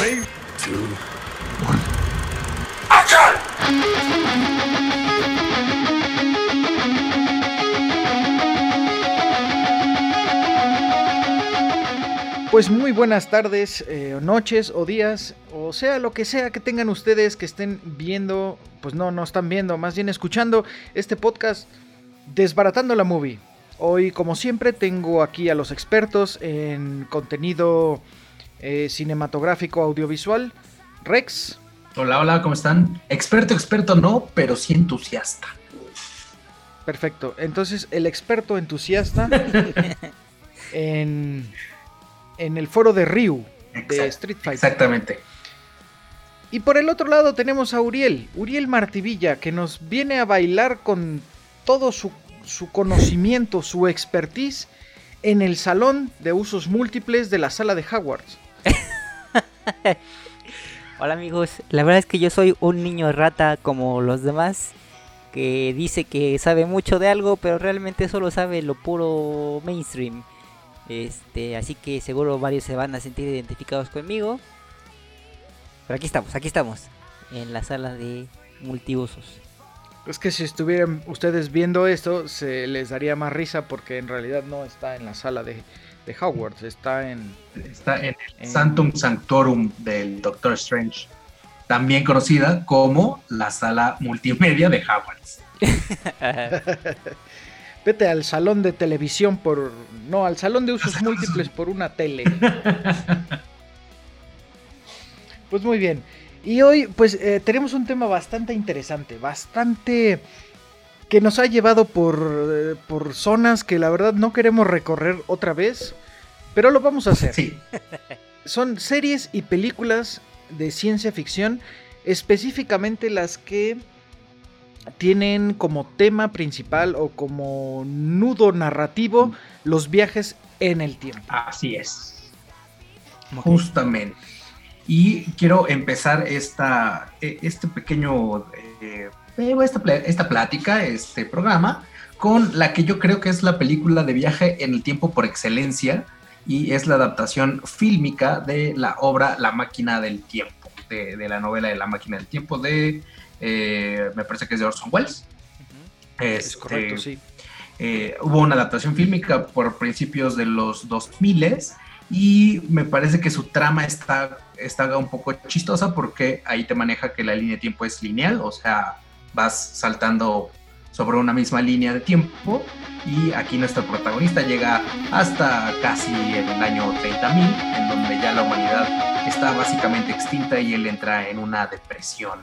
3, 2, 1. ¡Action! Pues muy buenas tardes, eh, noches o días, o sea, lo que sea que tengan ustedes que estén viendo, pues no, no están viendo, más bien escuchando este podcast Desbaratando la Movie. Hoy, como siempre, tengo aquí a los expertos en contenido eh, cinematográfico audiovisual. Rex. Hola, hola, ¿cómo están? Experto, experto no, pero sí entusiasta. Perfecto, entonces el experto entusiasta en en el foro de Ryu de Street Fighter. Exactamente. Y por el otro lado tenemos a Uriel, Uriel Martivilla, que nos viene a bailar con todo su, conocimiento, su expertise en el salón de usos múltiples de la sala de Hogwarts. Hola amigos, la verdad es que yo soy un niño rata como los demás, que dice que sabe mucho de algo, pero realmente solo sabe lo puro mainstream. Este, así que seguro varios se van a sentir identificados conmigo. Pero aquí estamos, aquí estamos. En la sala de multiusos. Es que si estuvieran ustedes viendo esto, se les daría más risa porque en realidad no está en la sala de, de Hogwarts, está en... Está en el Santum Sanctorum del Doctor Strange, también conocida como la sala multimedia de Hogwarts. Vete al salón de televisión por. No, al salón de usos múltiples por una tele. Pues muy bien. Y hoy, pues, eh, tenemos un tema bastante interesante, bastante. Que nos ha llevado por, eh, por zonas que la verdad no queremos recorrer otra vez, pero lo vamos a hacer. Sí. Son series y películas de ciencia ficción, específicamente las que tienen como tema principal o como nudo narrativo los viajes en el tiempo. Así es. Justamente. Y quiero empezar esta, e, este pequeño, eh, esta, esta plática, este programa, con la que yo creo que es la película de viaje en el tiempo por excelencia y es la adaptación fílmica de la obra La máquina del tiempo, de, de la novela de La máquina del tiempo de eh, me parece que es de Orson Welles. es este, correcto, sí. Eh, hubo una adaptación fílmica por principios de los 2000 y me parece que su trama está, está un poco chistosa porque ahí te maneja que la línea de tiempo es lineal, o sea, vas saltando sobre una misma línea de tiempo y aquí nuestro protagonista llega hasta casi el año 30.000 en donde ya la humanidad está básicamente extinta y él entra en una depresión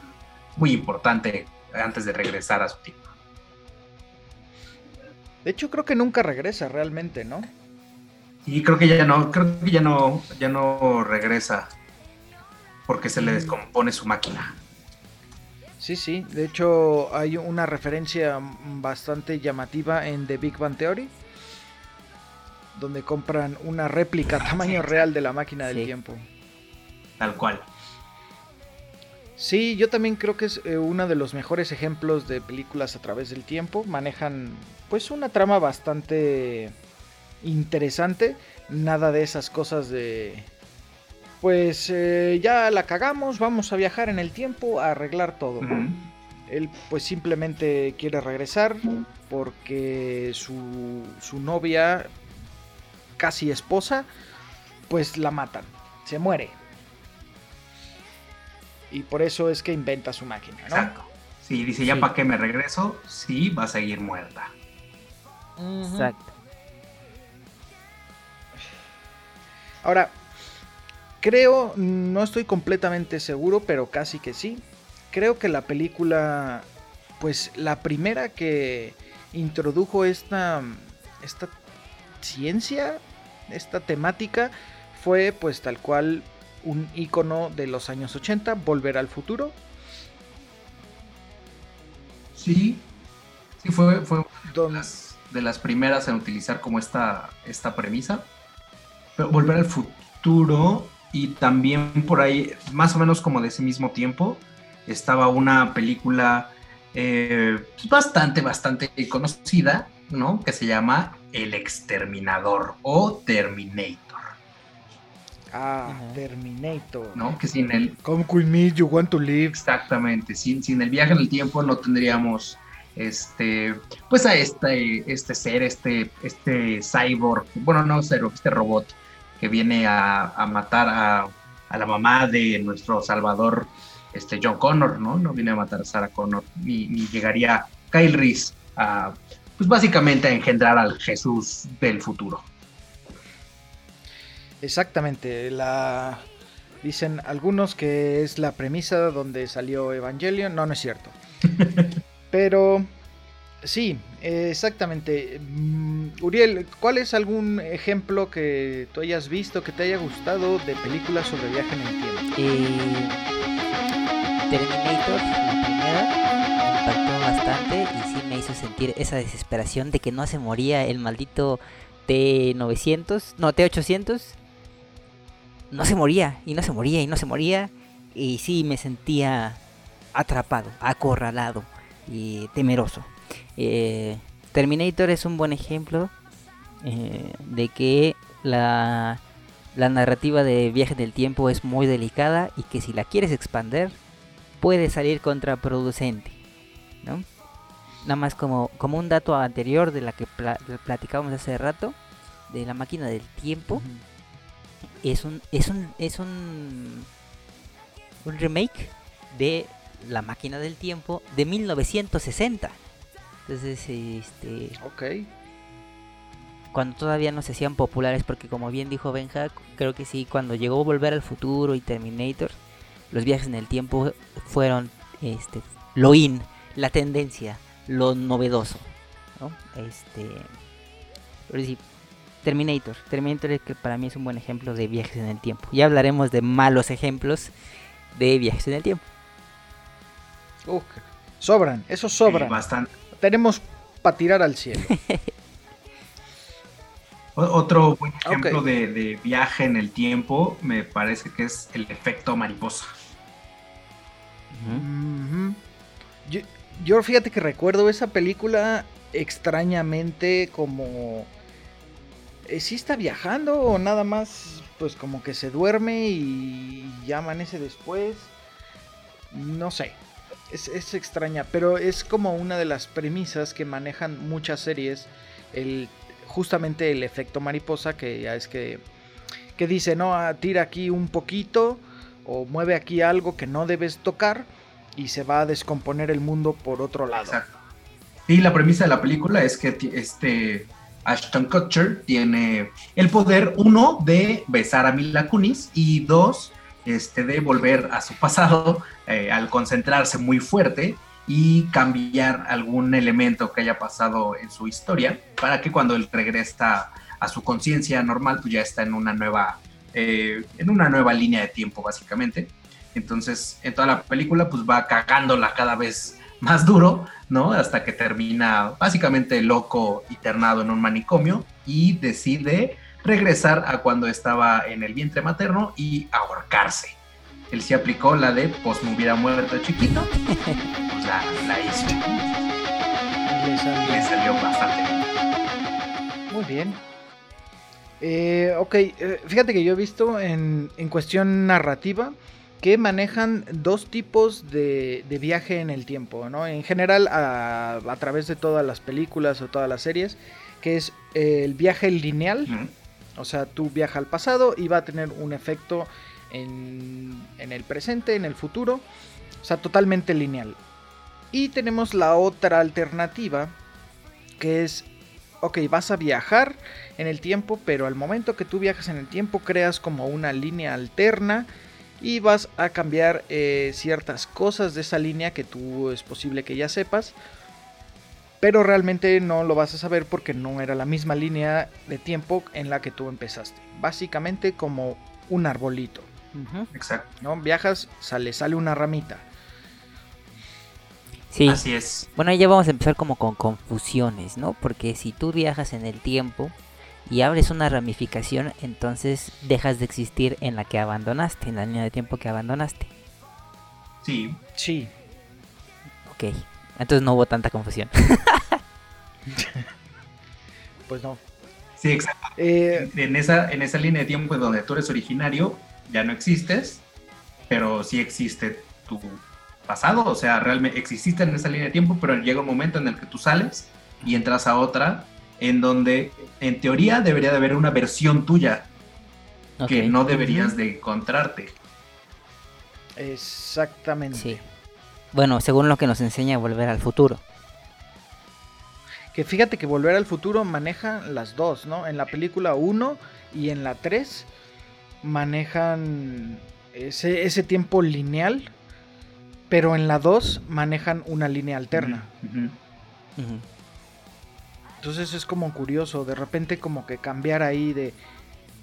muy importante antes de regresar a su tiempo. De hecho, creo que nunca regresa realmente, ¿no? Y creo que ya no, creo que ya no, ya no regresa porque se le mm. descompone su máquina. Sí, sí. De hecho, hay una referencia bastante llamativa en The Big Bang Theory, donde compran una réplica tamaño real de la máquina del tiempo. Tal cual. Sí, yo también creo que es eh, uno de los mejores ejemplos de películas a través del tiempo. Manejan pues una trama bastante interesante. Nada de esas cosas de... Pues eh, ya la cagamos, vamos a viajar en el tiempo a arreglar todo. Él pues simplemente quiere regresar porque su, su novia, casi esposa, pues la matan. Se muere. Y por eso es que inventa su máquina, ¿no? Exacto. Sí, dice, ya para qué me regreso, sí, va a seguir muerta. Exacto. Ahora, creo, no estoy completamente seguro, pero casi que sí. Creo que la película, pues la primera que introdujo esta, esta ciencia, esta temática, fue pues tal cual un icono de los años 80, Volver al futuro. Sí, sí, fue, fue de, las, primeras en utilizar como esta, esta premisa. Pero Volver al futuro y también por ahí, más o menos como de ese mismo tiempo, estaba una película eh, pues bastante, bastante conocida, ¿no? Que se llama El Exterminador o Terminator. Ah, Terminator. ¿No? Que sin el... Come with me, you want to live. Exactamente, sin, sin el viaje en el tiempo no tendríamos este, pues a este, este ser, este, este cyborg, bueno, no cyborg, este robot que viene a, matar a, a, la mamá de nuestro salvador, este John Connor, ¿no? No viene a matar a Sarah Connor, ni, ni llegaría Kyle Reese a, pues básicamente a engendrar al Jesús del futuro. Exactamente, la dicen algunos que es la premisa donde salió Evangelion, no, no es cierto. Pero sí, exactamente. Mm, Uriel, ¿cuál es algún ejemplo que tú hayas visto, que te haya gustado de películas sobre viaje en el tiempo? Eh, Terminator, la primera, me impactó bastante y sí me hizo sentir esa desesperación de que no se moría el maldito T900, no, T800. No se moría, y no se moría, y no se moría. Y sí me sentía atrapado, acorralado y temeroso. Eh, Terminator es un buen ejemplo eh, de que la, la narrativa de viaje del tiempo es muy delicada y que si la quieres expander puede salir contraproducente. ¿no? Nada más como, como un dato anterior de la que platicábamos hace rato, de la máquina del tiempo. Es un, es un, es un, un remake de la máquina del tiempo de 1960. Entonces, este. Ok. Cuando todavía no se hacían populares, porque como bien dijo Benja, creo que sí, cuando llegó Volver al Futuro y Terminator, los viajes en el tiempo fueron este, lo in, la tendencia, lo novedoso. ¿no? Este. Pero sí, Terminator. Terminator es que para mí es un buen ejemplo de viajes en el tiempo. Ya hablaremos de malos ejemplos de viajes en el tiempo sobran, eso sobra. bastante. Tenemos para tirar al cielo. Otro buen ejemplo de, viaje en el tiempo me parece que es el efecto mariposa. yo, yo, fíjate que recuerdo esa película extrañamente como... Eh, ¿Sí está viajando o nada más pues como que se duerme y ya amanece después? No sé, es, extraña, pero es como una de las premisas que manejan muchas series, el, justamente el efecto mariposa, que ya es que, que dice, no, ah, tira aquí un poquito o mueve aquí algo que no debes tocar y se va a descomponer el mundo por otro lado. Exacto. Y la premisa de la película es que este Ashton Kutcher tiene el poder, uno, de besar a Mila Kunis y dos, este, de volver a su pasado eh, al concentrarse muy fuerte y cambiar algún elemento que haya pasado en su historia para que cuando él regresa a su conciencia normal, pues ya está en una nueva, eh, en una nueva línea de tiempo básicamente. Entonces, en toda la película, pues va cagándola cada vez más duro, ¿no? Hasta que termina básicamente loco, internado en un manicomio y decide regresar a cuando estaba en el vientre materno y ahorcarse. Él sí aplicó la de, pues me hubiera muerto chiquito, pues la, hizo. Le salió, bastante bien. Muy bien. Eh, ok, eh, fíjate que yo he visto en, cuestión narrativa que manejan dos tipos de, viaje en el tiempo, ¿no? En general, a, través de todas las películas o todas las series, que es el viaje lineal, o sea, tú viajas al pasado y va a tener un efecto en, el presente, en el futuro. O sea, totalmente lineal. Y tenemos la otra alternativa, que es, ok, vas a viajar en el tiempo, pero al momento que tú viajas en el tiempo creas como una línea alterna y vas a cambiar eh, ciertas cosas de esa línea que tú es posible que ya sepas pero realmente no lo vas a saber porque no era la misma línea de tiempo en la que tú empezaste. Básicamente como un arbolito. Exacto. ¿no? Viajas, sale, sale una ramita. Sí. Así es. Bueno, ya vamos a empezar como con confusiones, ¿no? Porque si tú viajas en el tiempo y abres una ramificación, entonces dejas de existir en la que abandonaste, en la línea de tiempo que abandonaste. Sí. Sí. Ok. Entonces no hubo tanta confusión. pues no. Sí, exacto. Eh, en, esa, en esa línea de tiempo en donde tú eres originario, ya no existes, pero sí existe tu pasado, o sea, realmente exististe en esa línea de tiempo, pero llega un momento en el que tú sales y entras a otra en donde en teoría debería de haber una versión tuya que no deberías de encontrarte. Exactamente. Sí. Bueno, según lo que nos enseña Volver al Futuro. Que fíjate que Volver al Futuro maneja las dos, ¿no? En la película 1 y en la 3 manejan ese, ese tiempo lineal, pero en la 2 manejan una línea alterna. Entonces es como curioso, de repente como que cambiar ahí de...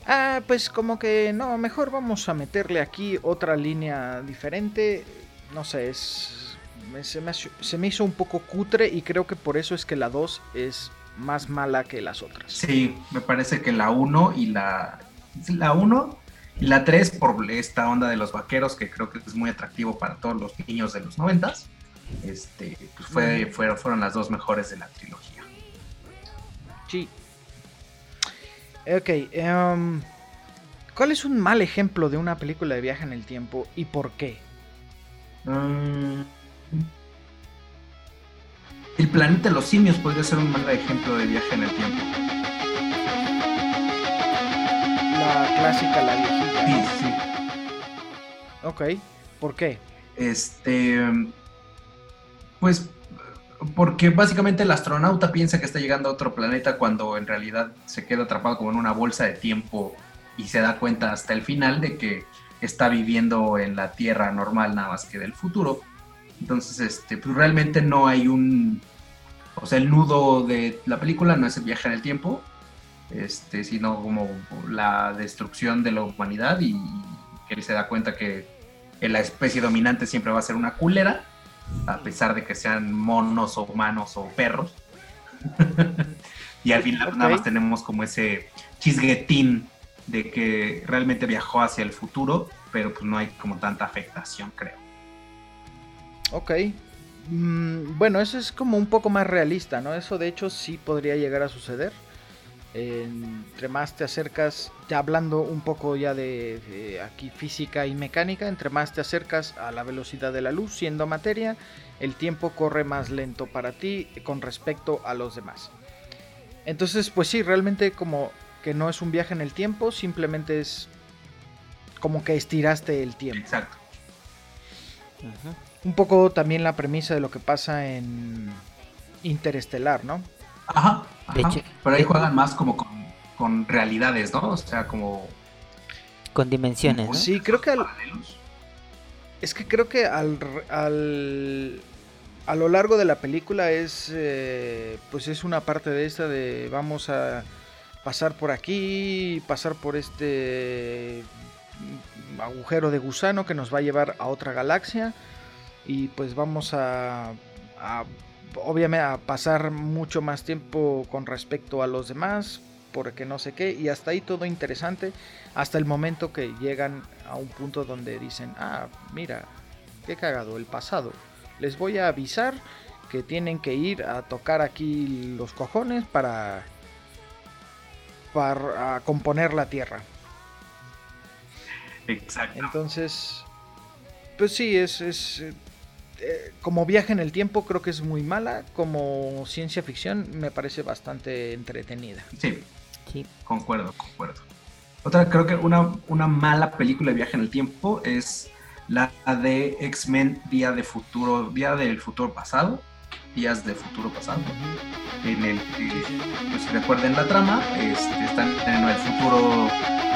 Ah, pues como que no, mejor vamos a meterle aquí otra línea diferente. No sé, es, se, me, se me hizo un poco cutre y creo que por eso es que la 2 es más mala que las otras. Sí, me parece que la 1 y la... La 1 y la 3 por esta onda de los vaqueros que creo que es muy atractivo para todos los niños de los 90 este, pues fue, fueron, fueron las dos mejores de la trilogía. Sí. Ok. Em, ¿Cuál es un mal ejemplo de una película de viaje en el tiempo y por qué? Mm. el planeta de los simios podría ser un mal ejemplo de viaje en el tiempo. La clásica, la viejita. Sí, sí. Ok. ¿Por qué? Este. Pues porque básicamente el astronauta piensa que está llegando a otro planeta cuando en realidad se queda atrapado como en una bolsa de tiempo y se da cuenta hasta el final de que está viviendo en la Tierra normal nada más que del futuro. Entonces, este, pues realmente no hay un... O sea, el nudo de la película no es el viaje en el tiempo, este, sino como la destrucción de la humanidad y que él se da cuenta que la especie dominante siempre va a ser una culera a pesar de que sean monos o humanos o perros. y al final nada más tenemos como ese chisguetín de que realmente viajó hacia el futuro, pero pues no hay como tanta afectación, creo. Ok. Mm, bueno, eso es como un poco más realista, ¿no? Eso de hecho sí podría llegar a suceder entre más te acercas, ya hablando un poco ya de, aquí física y mecánica, entre más te acercas a la velocidad de la luz siendo materia, el tiempo corre más lento para ti con respecto a los demás. Entonces, pues sí, realmente como que no es un viaje en el tiempo, simplemente es como que estiraste el tiempo. Exacto. Un poco también la premisa de lo que pasa en Interestelar, ¿no? Ajá. Pero ahí juegan más como con, realidades, ¿no? O sea, como. Con dimensiones. ¿no? Sí, creo que al. Es que creo que al. al a lo largo de la película es. Eh, pues es una parte de esta de. Vamos a pasar por aquí, pasar por este agujero de gusano que nos va a llevar a otra galaxia y pues vamos a, a obviamente a pasar mucho más tiempo con respecto a los demás, porque no sé qué, y hasta ahí todo interesante, hasta el momento que llegan a un punto donde dicen, ah, mira, qué cagado, el pasado. Les voy a avisar que tienen que ir a tocar aquí los cojones para, para componer la tierra. Exacto. Entonces, pues sí, es, es eh, como viaje en el tiempo creo que es muy mala, como ciencia ficción me parece bastante entretenida. Sí, sí. concuerdo, concuerdo. Otra, creo que una, una mala película de viaje en el tiempo es la de X-Men Día de Futuro, Día del Futuro Pasado, Días de Futuro Pasado, en el que, pues recuerden la trama, este, están en el futuro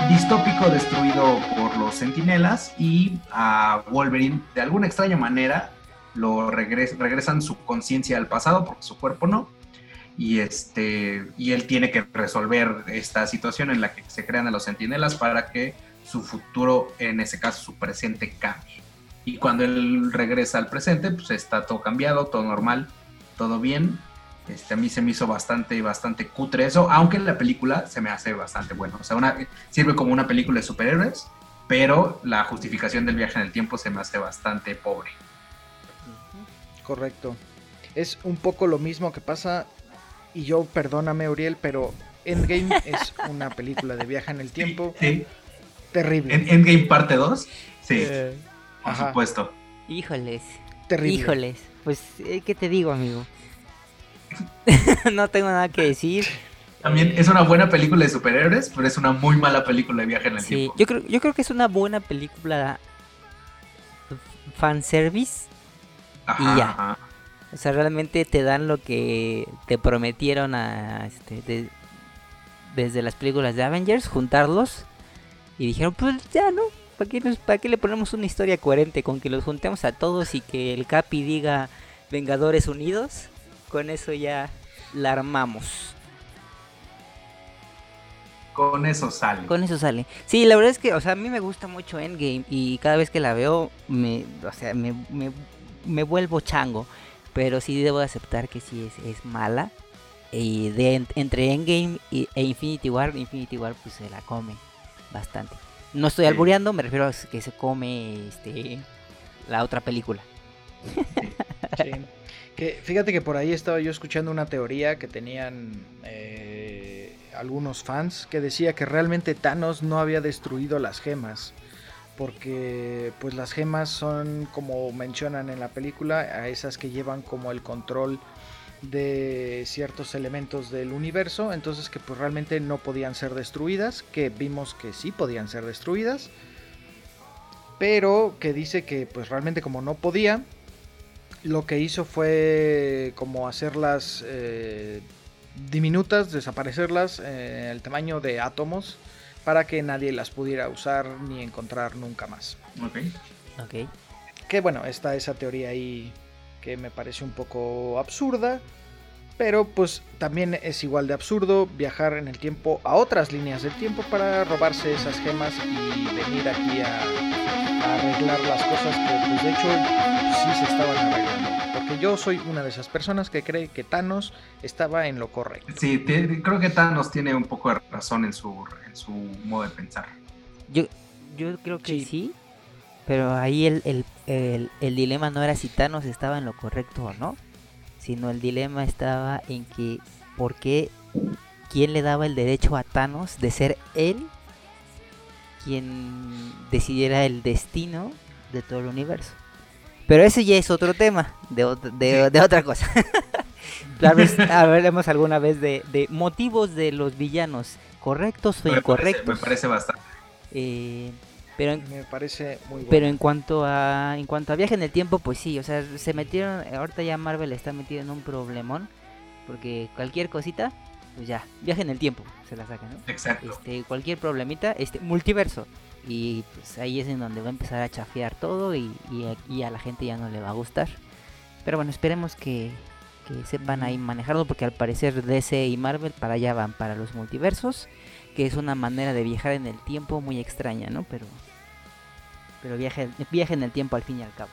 distópico destruido por los sentinelas y a Wolverine de alguna extraña manera lo regresan su conciencia al pasado porque su cuerpo no. Y, este, y él tiene que resolver esta situación en la que se crean a los sentinelas para que su futuro, en ese caso su presente, cambie. Y cuando él regresa al presente, pues está todo cambiado, todo normal, todo bien. Este, a mí se me hizo bastante, bastante cutre eso, aunque en la película se me hace bastante bueno. O sea, una, sirve como una película de superhéroes, pero la justificación del viaje en el tiempo se me hace bastante pobre. Correcto. Es un poco lo mismo que pasa, y yo perdóname Uriel, pero Endgame es una película de viaje en el tiempo. Sí. Terrible. Endgame parte 2. Sí. Eh, por ajá. supuesto. Híjoles. Terrible. Híjoles. Pues, eh, ¿qué te digo, amigo? no tengo nada que decir. También es una buena película de superhéroes, pero es una muy mala película de viaje en el Sí, tiempo. yo creo, yo creo que es una buena película fanservice. Ajá, y ya. ajá. O sea, realmente te dan lo que te prometieron a, este, de- desde las películas de Avengers, juntarlos. Y dijeron, pues ya, ¿no? ¿Para qué, nos- ¿Para qué le ponemos una historia coherente con que los juntemos a todos y que el Capi diga Vengadores Unidos? Con eso ya la armamos. Con eso sale. Con eso sale. Sí, la verdad es que, o sea, a mí me gusta mucho Endgame y cada vez que la veo, me, o sea, me, me, me vuelvo chango. Pero sí debo de aceptar que sí es, es mala. Y de, en- entre Endgame y, e Infinity War, Infinity War pues se la come bastante. No estoy albureando, me refiero a que se come este la otra película. Sí. Que, fíjate que por ahí estaba yo escuchando una teoría que tenían eh, algunos fans que decía que realmente Thanos no había destruido las gemas. Porque pues las gemas son como mencionan en la película, a esas que llevan como el control de ciertos elementos del universo, entonces que pues realmente no podían ser destruidas, que vimos que sí podían ser destruidas, pero que dice que pues realmente como no podía, lo que hizo fue como hacerlas eh, diminutas, desaparecerlas eh, el tamaño de átomos para que nadie las pudiera usar ni encontrar nunca más. Ok. Ok. Que bueno, está esa teoría ahí que me parece un poco absurda, pero pues también es igual de absurdo viajar en el tiempo a otras líneas del tiempo para robarse esas gemas y venir aquí a, a arreglar las cosas que pues de hecho sí se estaban arreglando. Porque yo soy una de esas personas que cree que Thanos estaba en lo correcto. Sí, te- creo que Thanos tiene un poco de razón en su, en su modo de pensar. Yo, yo creo que Sí. sí, pero ahí el, el, el, el dilema no era si Thanos estaba en lo correcto o no, sino el dilema estaba en que por qué, quién le daba el derecho a Thanos de ser él quien decidiera el destino de todo el universo. Pero ese ya es otro tema, de, de, de otra cosa. Tal vez hablaremos alguna vez de, de motivos de los villanos, correctos o Me parece, incorrectos. me parece bastante. Eh, pero en, Me parece muy bueno. pero en cuanto a en cuanto a viaje en el tiempo, pues sí, o sea, se metieron, ahorita ya Marvel está metido en un problemón porque cualquier cosita, pues ya, viaje en el tiempo, se la saca, ¿no? Exacto. Este, cualquier problemita, este multiverso y pues ahí es en donde va a empezar a chafear todo y, y, a, y a la gente ya no le va a gustar. Pero bueno, esperemos que, que sepan ahí manejarlo porque al parecer DC y Marvel para allá van para los multiversos, que es una manera de viajar en el tiempo muy extraña, ¿no? Pero pero viaje, viaje en el tiempo al fin y al cabo.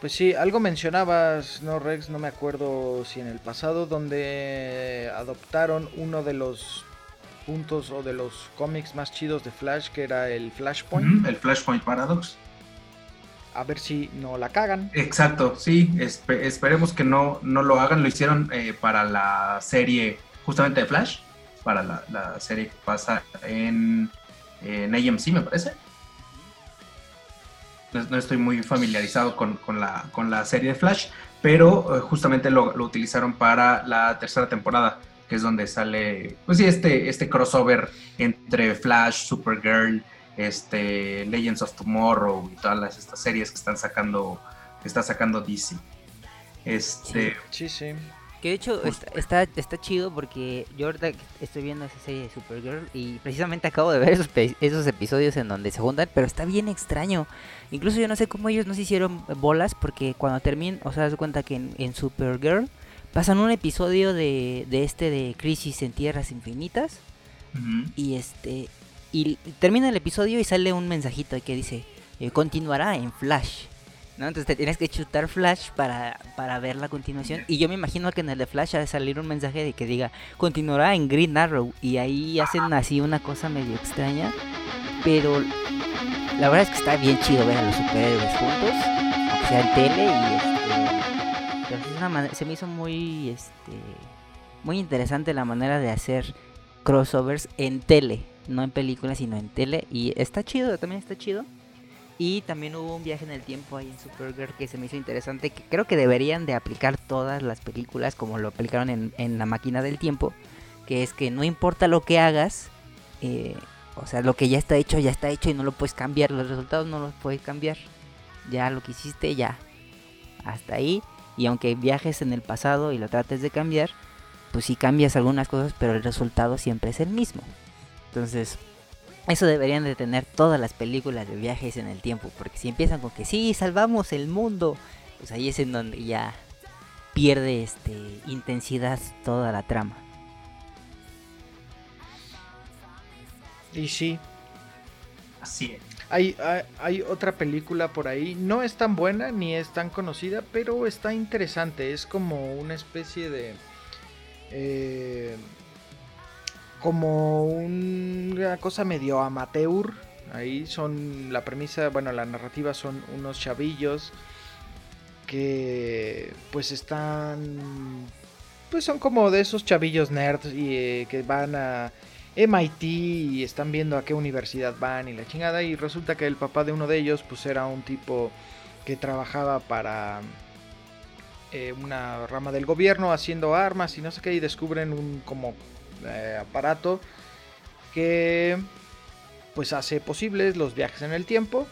Pues sí, algo mencionabas, no Rex, no me acuerdo si en el pasado, donde adoptaron uno de los puntos o de los cómics más chidos de Flash, que era el Flashpoint. El Flashpoint Paradox. A ver si no la cagan. Exacto, sí, espe- esperemos que no, no lo hagan. Lo hicieron eh, para la serie justamente de Flash, para la, la serie que pasa en, en AMC, me parece. No, no estoy muy familiarizado con, con la, con la serie de Flash, pero eh, justamente lo, lo utilizaron para la tercera temporada, que es donde sale, pues sí, este, este crossover entre Flash, Supergirl, este Legends of Tomorrow y todas las, estas series que están sacando que está sacando DC. Este, Sí, sí. Que de hecho está, está, está chido porque yo ahorita estoy viendo esa serie de Supergirl y precisamente acabo de ver esos, episodios en donde se juntan, pero está bien extraño. Incluso yo no sé cómo ellos no se hicieron bolas porque cuando terminan, o sea, das cuenta que en, en Supergirl pasan un episodio de, de este de Crisis en Tierras Infinitas y este y termina el episodio y sale un mensajito que dice eh, continuará en Flash. ¿no? entonces te tienes que chutar Flash para, para ver la continuación. Y yo me imagino que en el de Flash ha de salir un mensaje de que diga continuará en Green Arrow. Y ahí hacen así una cosa medio extraña. Pero la verdad es que está bien chido ver a los superhéroes juntos. Aunque sea en tele y este se me hizo muy, este, muy interesante la manera de hacer crossovers en tele, no en películas, sino en tele. Y está chido, también está chido. Y también hubo un viaje en el tiempo ahí en Supergirl que se me hizo interesante, que creo que deberían de aplicar todas las películas como lo aplicaron en, en la máquina del tiempo, que es que no importa lo que hagas, eh, o sea, lo que ya está hecho, ya está hecho y no lo puedes cambiar, los resultados no los puedes cambiar. Ya lo que hiciste, ya. Hasta ahí. Y aunque viajes en el pasado y lo trates de cambiar, pues sí cambias algunas cosas, pero el resultado siempre es el mismo. Entonces, eso deberían de tener todas las películas de viajes en el tiempo, porque si empiezan con que sí, salvamos el mundo, pues ahí es en donde ya pierde este intensidad toda la trama. Y sí. Así es. Hay, hay, otra película por ahí, no es tan buena ni es tan conocida, pero está interesante, es como una especie de... Eh, como una cosa medio amateur. Ahí son la premisa, bueno, la narrativa son unos chavillos que pues están pues son como de esos chavillos nerds y eh, que van a MIT y están viendo a qué universidad van y la chingada y resulta que el papá de uno de ellos pues era un tipo que trabajaba para eh, una rama del gobierno haciendo armas y no sé qué y descubren un como eh, aparato que pues hace posibles los viajes en el tiempo.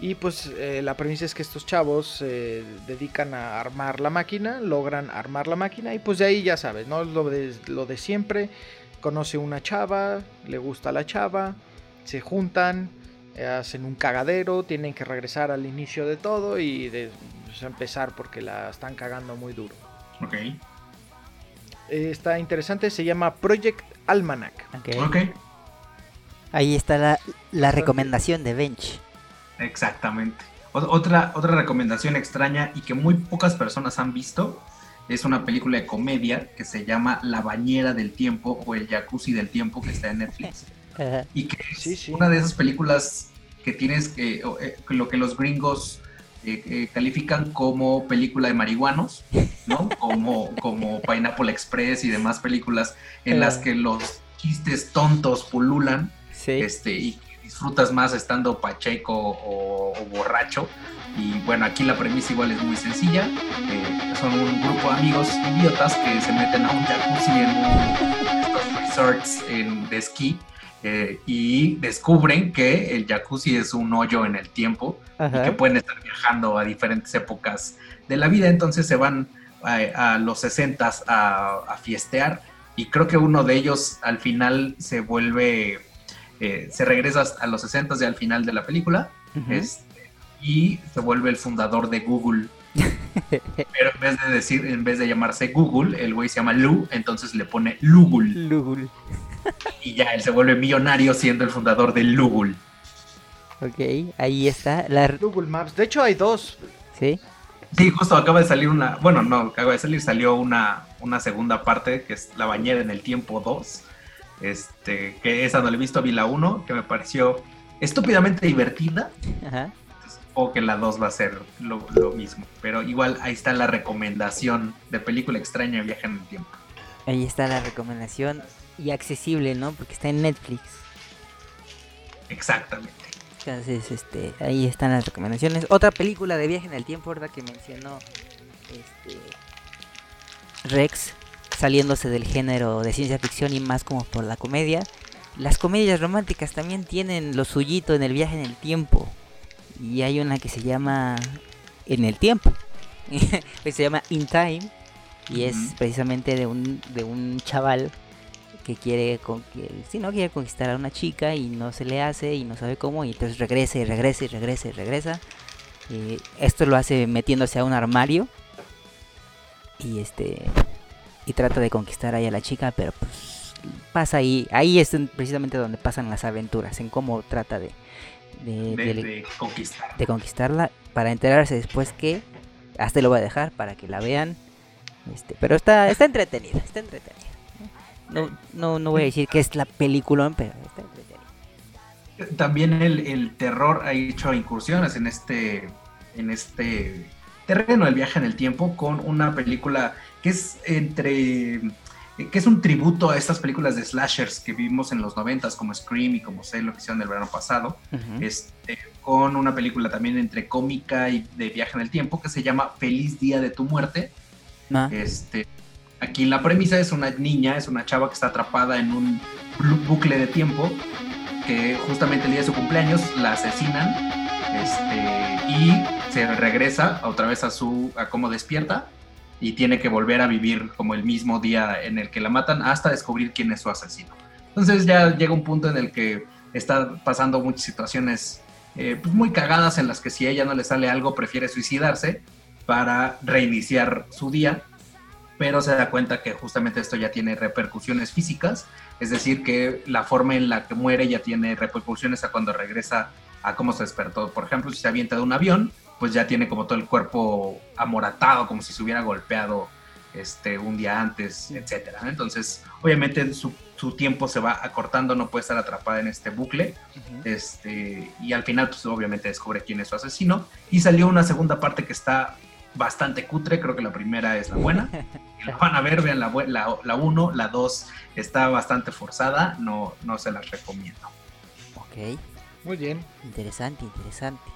Y pues eh, la premisa es que estos chavos se dedican a armar la máquina, logran armar la máquina y pues de ahí ya sabes, ¿no? Lo de, lo de siempre, conoce una chava, le gusta la chava, se juntan, hacen un cagadero, tienen que regresar al inicio de todo y de, pues, empezar porque la están cagando muy duro. Ok. Está interesante, se llama Project Almanac. Ahí está la, recomendación de Bench. Exactamente. Otra, otra recomendación extraña y que muy pocas personas han visto es una película de comedia que se llama La bañera del tiempo o El jacuzzi del tiempo que está en Netflix. y que es una de esas películas que tienes que, eh, lo que los gringos eh, califican como película de marihuanos, ¿no? Como, como Pineapple Express y demás películas en las que los chistes tontos pululan este, y disfrutas más estando pacheco o, borracho. Y bueno, aquí la premisa igual es muy sencilla. Eh, son un grupo de amigos idiotas que se meten a un jacuzzi en estos resorts en, de esquí eh, y descubren que el jacuzzi es un hoyo en el tiempo y que pueden estar viajando a diferentes épocas de la vida. Entonces se van a, los 60 a, a, fiestear y creo que uno de ellos al final se vuelve, eh, se regresa a los 60 y al final de la película este, y se vuelve el fundador de Google. Pero en vez de decir, en vez de llamarse Google, el güey se llama Lu, entonces le pone Lugul. Lugul. Y ya él se vuelve millonario siendo el fundador de Lugul. Ok, ahí está. La... Google Maps. De hecho hay dos. Sí. Sí, justo acaba de salir una, bueno, no, acaba de salir, salió una, una segunda parte que es La bañera en el tiempo 2. Este, que esa no la he visto, vi la 1, que me pareció estúpidamente divertida. Ajá. O que la 2 va a ser lo, lo, mismo. Pero igual ahí está la recomendación de película extraña Viaje en el Tiempo. Ahí está la recomendación y accesible, ¿no? Porque está en Netflix. Exactamente. Entonces, este, ahí están las recomendaciones. Otra película de viaje en el tiempo, ¿verdad? Que mencionó este, Rex, saliéndose del género de ciencia ficción y más como por la comedia. Las comedias románticas también tienen lo suyito en el viaje en el tiempo. Y hay una que se llama En el tiempo. que se llama In Time. Y es precisamente de un, de un chaval que quiere, con, si no quiere conquistar a una chica y no se le hace y no sabe cómo y entonces regresa y regresa y regresa y regresa. Eh, esto lo hace metiéndose a un armario y este y trata de conquistar ahí a la chica, pero pues pasa ahí, ahí es precisamente donde pasan las aventuras, en cómo trata de de, de conquistarla para enterarse después que hasta lo voy a dejar para que la vean. Este, pero está está entretenida, está entretenida. No, no, no voy a decir que es la película, pero También el, terror ha hecho incursiones en este, en este terreno del viaje en el tiempo con una película que es entre que es un tributo a estas películas de slashers que vimos en los noventas como Scream y como Sé lo que hicieron del verano pasado, este, con una película también entre cómica y de viaje en el tiempo que se llama Feliz Día de tu Muerte. Ah. Este, aquí la premisa es una niña, es una chava que está atrapada en un bucle de tiempo que justamente el día de su cumpleaños la asesinan este, y se regresa otra vez a su a cómo despierta y tiene que volver a vivir como el mismo día en el que la matan hasta descubrir quién es su asesino. Entonces ya llega un punto en el que está pasando muchas situaciones eh, pues muy cagadas en las que si a ella no le sale algo prefiere suicidarse para reiniciar su día, pero se da cuenta que justamente esto ya tiene repercusiones físicas, es decir, que la forma en la que muere ya tiene repercusiones a cuando regresa a cómo se despertó. Por ejemplo, si se avienta de un avión, pues ya tiene como todo el cuerpo amoratado, como si se hubiera golpeado este, un día antes, etcétera. Entonces, obviamente su, tiempo se va acortando, no puede estar atrapada en este bucle. este, y al final, pues obviamente descubre quién es su asesino. Y salió una segunda parte que está bastante cutre, creo que la primera es la buena. la van a ver, vean la 1, la, uno, la 2 está bastante forzada, no, no se las recomiendo. Ok. Muy bien. Interesante, interesante.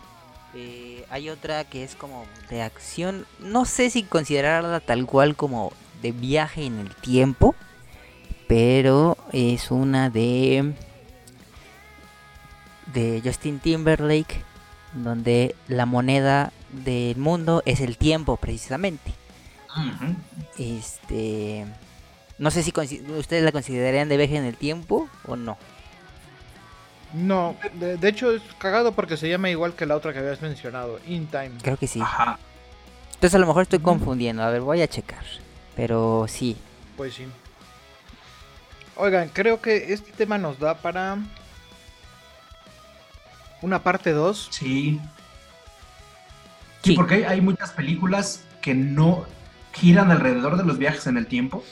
Eh, hay otra que es como de acción. No sé si considerarla tal cual como de viaje en el tiempo. Pero es una de. de Justin Timberlake. Donde la moneda del mundo es el tiempo, precisamente. Este. No sé si ustedes la considerarían de viaje en el tiempo o no. No, de, hecho es cagado porque se llama igual que la otra que habías mencionado, In Time. Creo que sí. Entonces a lo mejor estoy confundiendo. A ver, voy a checar. Pero sí. Pues sí. Oigan, creo que este tema nos da para una parte 2. Sí. Sí. porque hay muchas películas que no giran alrededor de los viajes en el tiempo,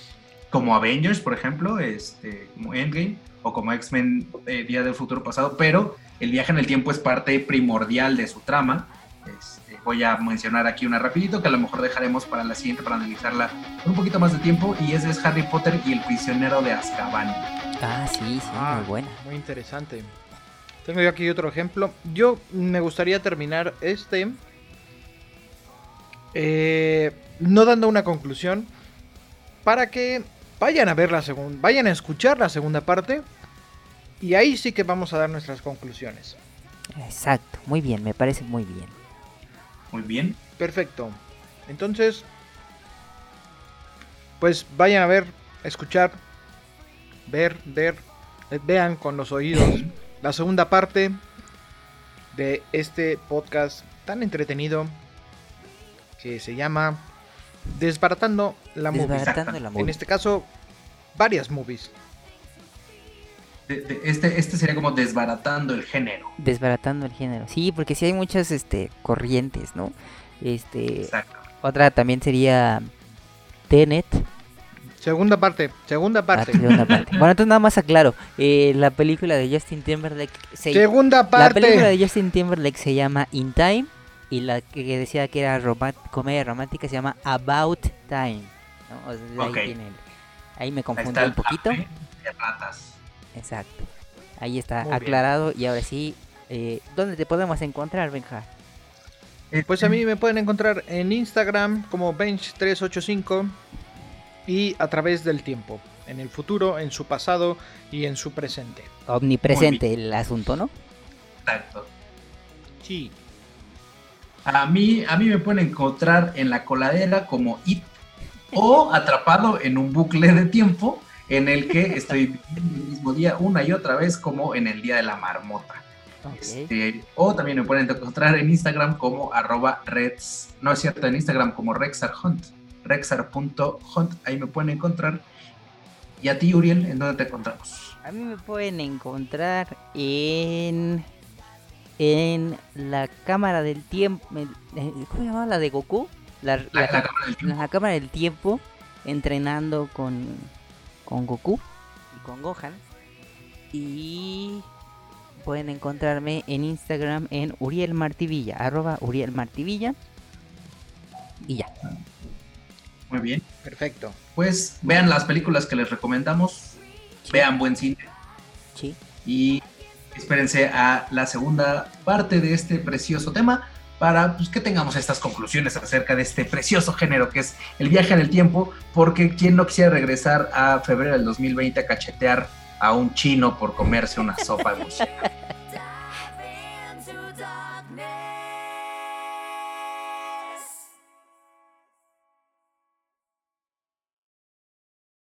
como Avengers, por ejemplo, este, como Endgame o como X-Men eh, Día del Futuro Pasado, pero el viaje en el tiempo es parte primordial de su trama. Este, voy a mencionar aquí una rapidito que a lo mejor dejaremos para la siguiente para analizarla con un poquito más de tiempo y ese es Harry Potter y el prisionero de Azkaban. Ah, sí, sí, muy ah, buena. Muy interesante. Tengo yo aquí otro ejemplo. Yo me gustaría terminar este eh, no dando una conclusión para que vayan a ver la segunda, vayan a escuchar la segunda parte y ahí sí que vamos a dar nuestras conclusiones. Exacto, muy bien, me parece muy bien. Muy bien. Perfecto. Entonces, pues vayan a ver, escuchar, ver, ver, vean con los oídos la segunda parte de este podcast tan entretenido que se llama Desbaratando la Desbaratando La movie. En este caso, varias movies. este, este sería como desbaratando el género. Desbaratando el género. Sí, porque sí hay muchas este, corrientes, ¿no? Este, Exacto. Otra también sería Tenet. Segunda parte, segunda ah, parte. segunda parte. bueno, entonces nada más aclaro. Eh, la película de Justin Timberlake. segunda parte. La película de Justin Timberlake se llama In Time. Y la que decía que era comedia romántica se llama About Time. ahí, me confundí un poquito. Exacto. Ahí está aclarado. Y ahora sí, eh, ¿dónde te podemos encontrar, Benja? Eh, pues a mí me pueden encontrar en Instagram como Bench385 y a través del tiempo, en el futuro, en su pasado y en su presente. Omnipresente el asunto, ¿no? Exacto. Sí. A mí, a mí me pueden encontrar en la coladera como It o atrapado en un bucle de tiempo en el que estoy viviendo el mismo día una y otra vez como en el día de la marmota. Este, o también me pueden encontrar en Instagram como arroba reds, no es cierto, en Instagram como rexarhunt, rexar.hunt, ahí me pueden encontrar. Y a ti, Uriel, ¿en dónde te encontramos? A mí me pueden encontrar en en la cámara del tiempo. Eh, ¿Cómo se llamaba la de Goku? La, cámara del tiempo. Entrenando con, con Goku y con Gohan. Y pueden encontrarme en Instagram en Uriel Martivilla, arroba Uriel Martivilla. Y ya. Muy bien. Perfecto. Pues vean las películas que les recomendamos. Vean buen cine. Sí. Y espérense a la segunda parte de este precioso tema para pues, que tengamos estas conclusiones acerca de este precioso género que es el viaje en el tiempo, porque quien no quisiera regresar a febrero del 2020 a cachetear a un chino por comerse una sopa de